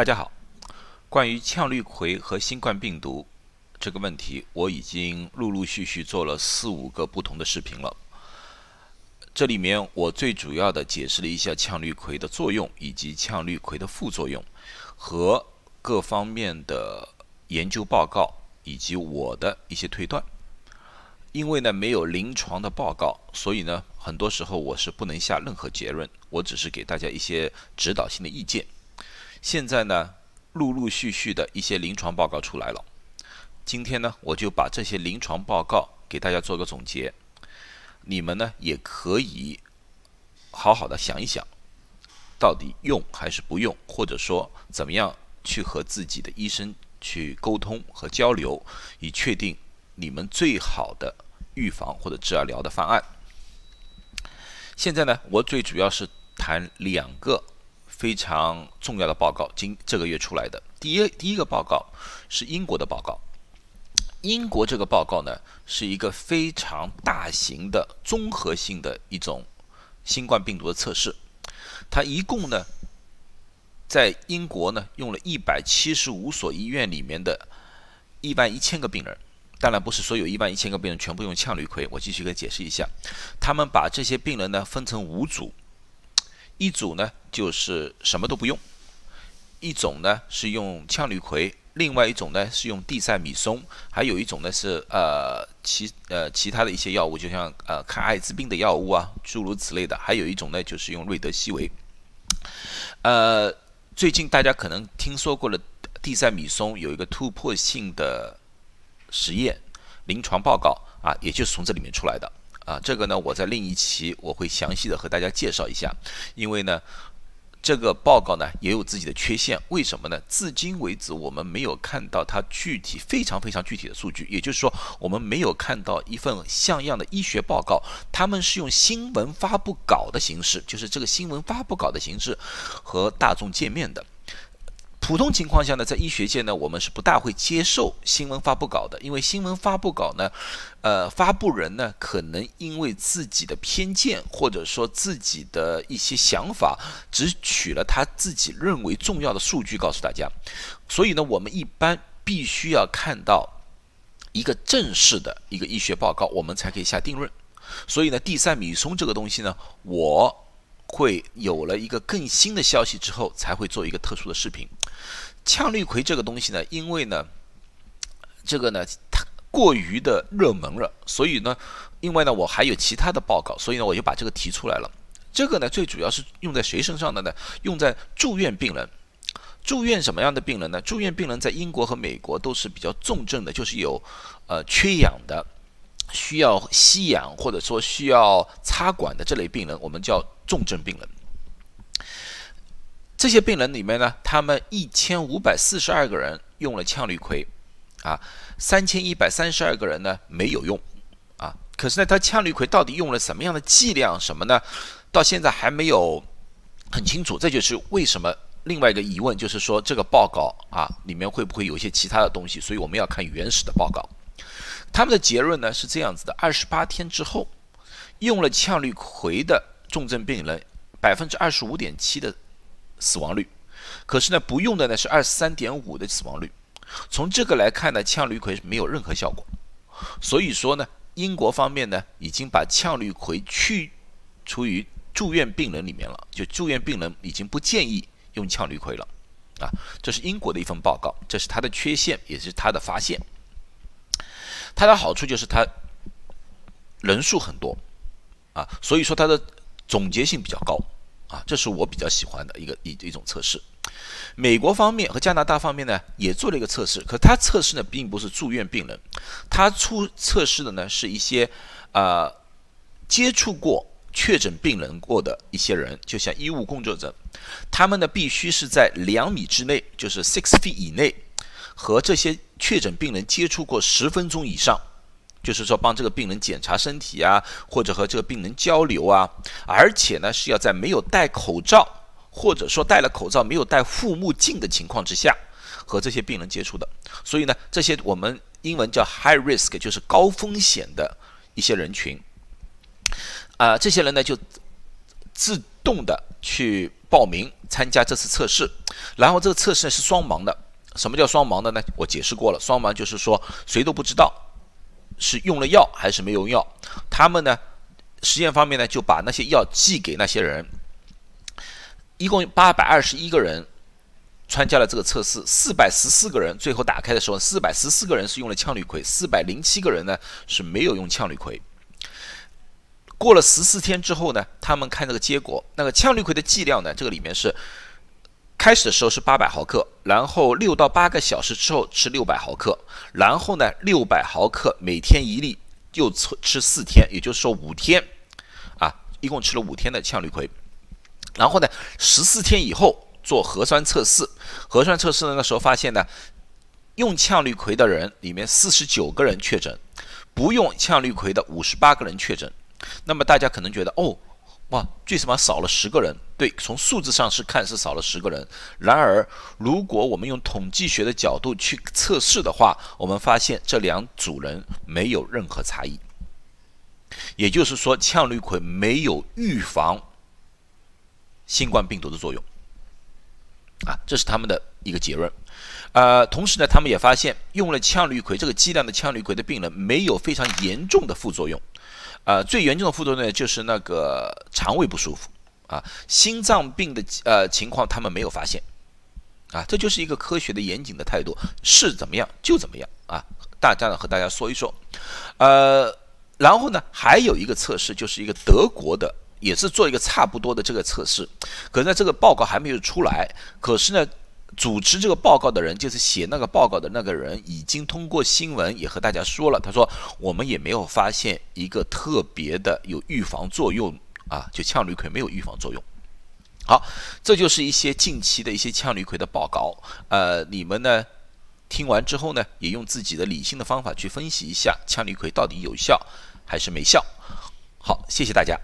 大家好，关于羟氯喹和新冠病毒这个问题，我已经陆陆续续做了四五个不同的视频了。这里面我最主要的解释了一下羟氯喹的作用，以及羟氯喹的副作用和各方面的研究报告，以及我的一些推断。因为呢没有临床的报告，所以呢很多时候我是不能下任何结论，我只是给大家一些指导性的意见。现在呢，陆陆续续的一些临床报告出来了。今天呢，我就把这些临床报告给大家做个总结。你们呢，也可以好好的想一想，到底用还是不用，或者说怎么样去和自己的医生去沟通和交流，以确定你们最好的预防或者治疗的方案。现在呢，我最主要是谈两个。非常重要的报告，今这个月出来的第一第一个报告是英国的报告。英国这个报告呢，是一个非常大型的综合性的一种新冠病毒的测试。它一共呢，在英国呢，用了一百七十五所医院里面的一万一千个病人。当然不是所有一万一千个病人全部用羟氯喹。我继续给解释一下，他们把这些病人呢分成五组。一组呢就是什么都不用，一种呢是用羟氯喹，另外一种呢是用地塞米松，还有一种呢是呃其呃其他的一些药物，就像呃抗艾滋病的药物啊，诸如此类的。还有一种呢就是用瑞德西韦。呃，最近大家可能听说过了，地塞米松有一个突破性的实验临床报告啊，也就是从这里面出来的。啊，这个呢，我在另一期我会详细的和大家介绍一下，因为呢，这个报告呢也有自己的缺陷，为什么呢？至今为止我们没有看到它具体非常非常具体的数据，也就是说，我们没有看到一份像样的医学报告，他们是用新闻发布稿的形式，就是这个新闻发布稿的形式和大众见面的。普通情况下呢，在医学界呢，我们是不大会接受新闻发布稿的，因为新闻发布稿呢，呃，发布人呢可能因为自己的偏见或者说自己的一些想法，只取了他自己认为重要的数据告诉大家，所以呢，我们一般必须要看到一个正式的一个医学报告，我们才可以下定论。所以呢，地塞米松这个东西呢，我。会有了一个更新的消息之后，才会做一个特殊的视频。羟氯喹这个东西呢，因为呢，这个呢它过于的热门了，所以呢，另外呢我还有其他的报告，所以呢我就把这个提出来了。这个呢最主要是用在谁身上的呢？用在住院病人。住院什么样的病人呢？住院病人在英国和美国都是比较重症的，就是有呃缺氧的。需要吸氧或者说需要插管的这类病人，我们叫重症病人。这些病人里面呢，他们一千五百四十二个人用了羟氯喹，啊，三千一百三十二个人呢没有用，啊，可是呢，他羟氯喹到底用了什么样的剂量？什么呢？到现在还没有很清楚。这就是为什么另外一个疑问，就是说这个报告啊里面会不会有一些其他的东西？所以我们要看原始的报告。他们的结论呢是这样子的：二十八天之后，用了羟氯喹的重症病人，百分之二十五点七的死亡率，可是呢，不用的呢是二十三点五的死亡率。从这个来看呢，羟氯喹是没有任何效果。所以说呢，英国方面呢已经把羟氯喹去除于住院病人里面了，就住院病人已经不建议用羟氯喹了。啊，这是英国的一份报告，这是它的缺陷，也是它的发现。它的好处就是它人数很多啊，所以说它的总结性比较高啊，这是我比较喜欢的一个一一种测试。美国方面和加拿大方面呢也做了一个测试，可他测试呢并不是住院病人，他出测试的呢是一些呃接触过确诊病人过的一些人，就像医务工作者，他们呢必须是在两米之内，就是 six feet 以内。和这些确诊病人接触过十分钟以上，就是说帮这个病人检查身体啊，或者和这个病人交流啊，而且呢是要在没有戴口罩，或者说戴了口罩没有戴护目镜的情况之下，和这些病人接触的。所以呢，这些我们英文叫 high risk，就是高风险的一些人群，啊，这些人呢就自动的去报名参加这次测试，然后这个测试呢是双盲的。什么叫双盲的呢？我解释过了，双盲就是说谁都不知道是用了药还是没有用药。他们呢，实验方面呢就把那些药寄给那些人，一共八百二十一个人参加了这个测试，四百十四个人最后打开的时候，四百十四个人是用了羟氯喹，四百零七个人呢是没有用羟氯喹。过了十四天之后呢，他们看这个结果，那个羟氯喹的剂量呢，这个里面是。开始的时候是八百毫克，然后六到八个小时之后吃六百毫克，然后呢六百毫克每天一粒，又吃吃四天，也就是说五天，啊，一共吃了五天的羟氯喹，然后呢十四天以后做核酸测试，核酸测试那时候发现呢，用羟氯喹的人里面四十九个人确诊，不用羟氯喹的五十八个人确诊，那么大家可能觉得哦。哇，最起码少了十个人。对，从数字上是看是少了十个人。然而，如果我们用统计学的角度去测试的话，我们发现这两组人没有任何差异。也就是说，羟氯喹没有预防新冠病毒的作用。啊，这是他们的一个结论。呃，同时呢，他们也发现用了羟氯喹这个剂量的羟氯喹的病人没有非常严重的副作用。呃，最严重的副作用呢，就是那个肠胃不舒服啊，心脏病的呃情况他们没有发现啊，这就是一个科学的严谨的态度，是怎么样就怎么样啊。大家呢和大家说一说，呃，然后呢还有一个测试，就是一个德国的，也是做一个差不多的这个测试，可是呢这个报告还没有出来，可是呢。主持这个报告的人，就是写那个报告的那个人，已经通过新闻也和大家说了。他说，我们也没有发现一个特别的有预防作用啊，就羟氯喹没有预防作用。好，这就是一些近期的一些羟氯喹的报告。呃，你们呢听完之后呢，也用自己的理性的方法去分析一下羟氯喹到底有效还是没效。好，谢谢大家。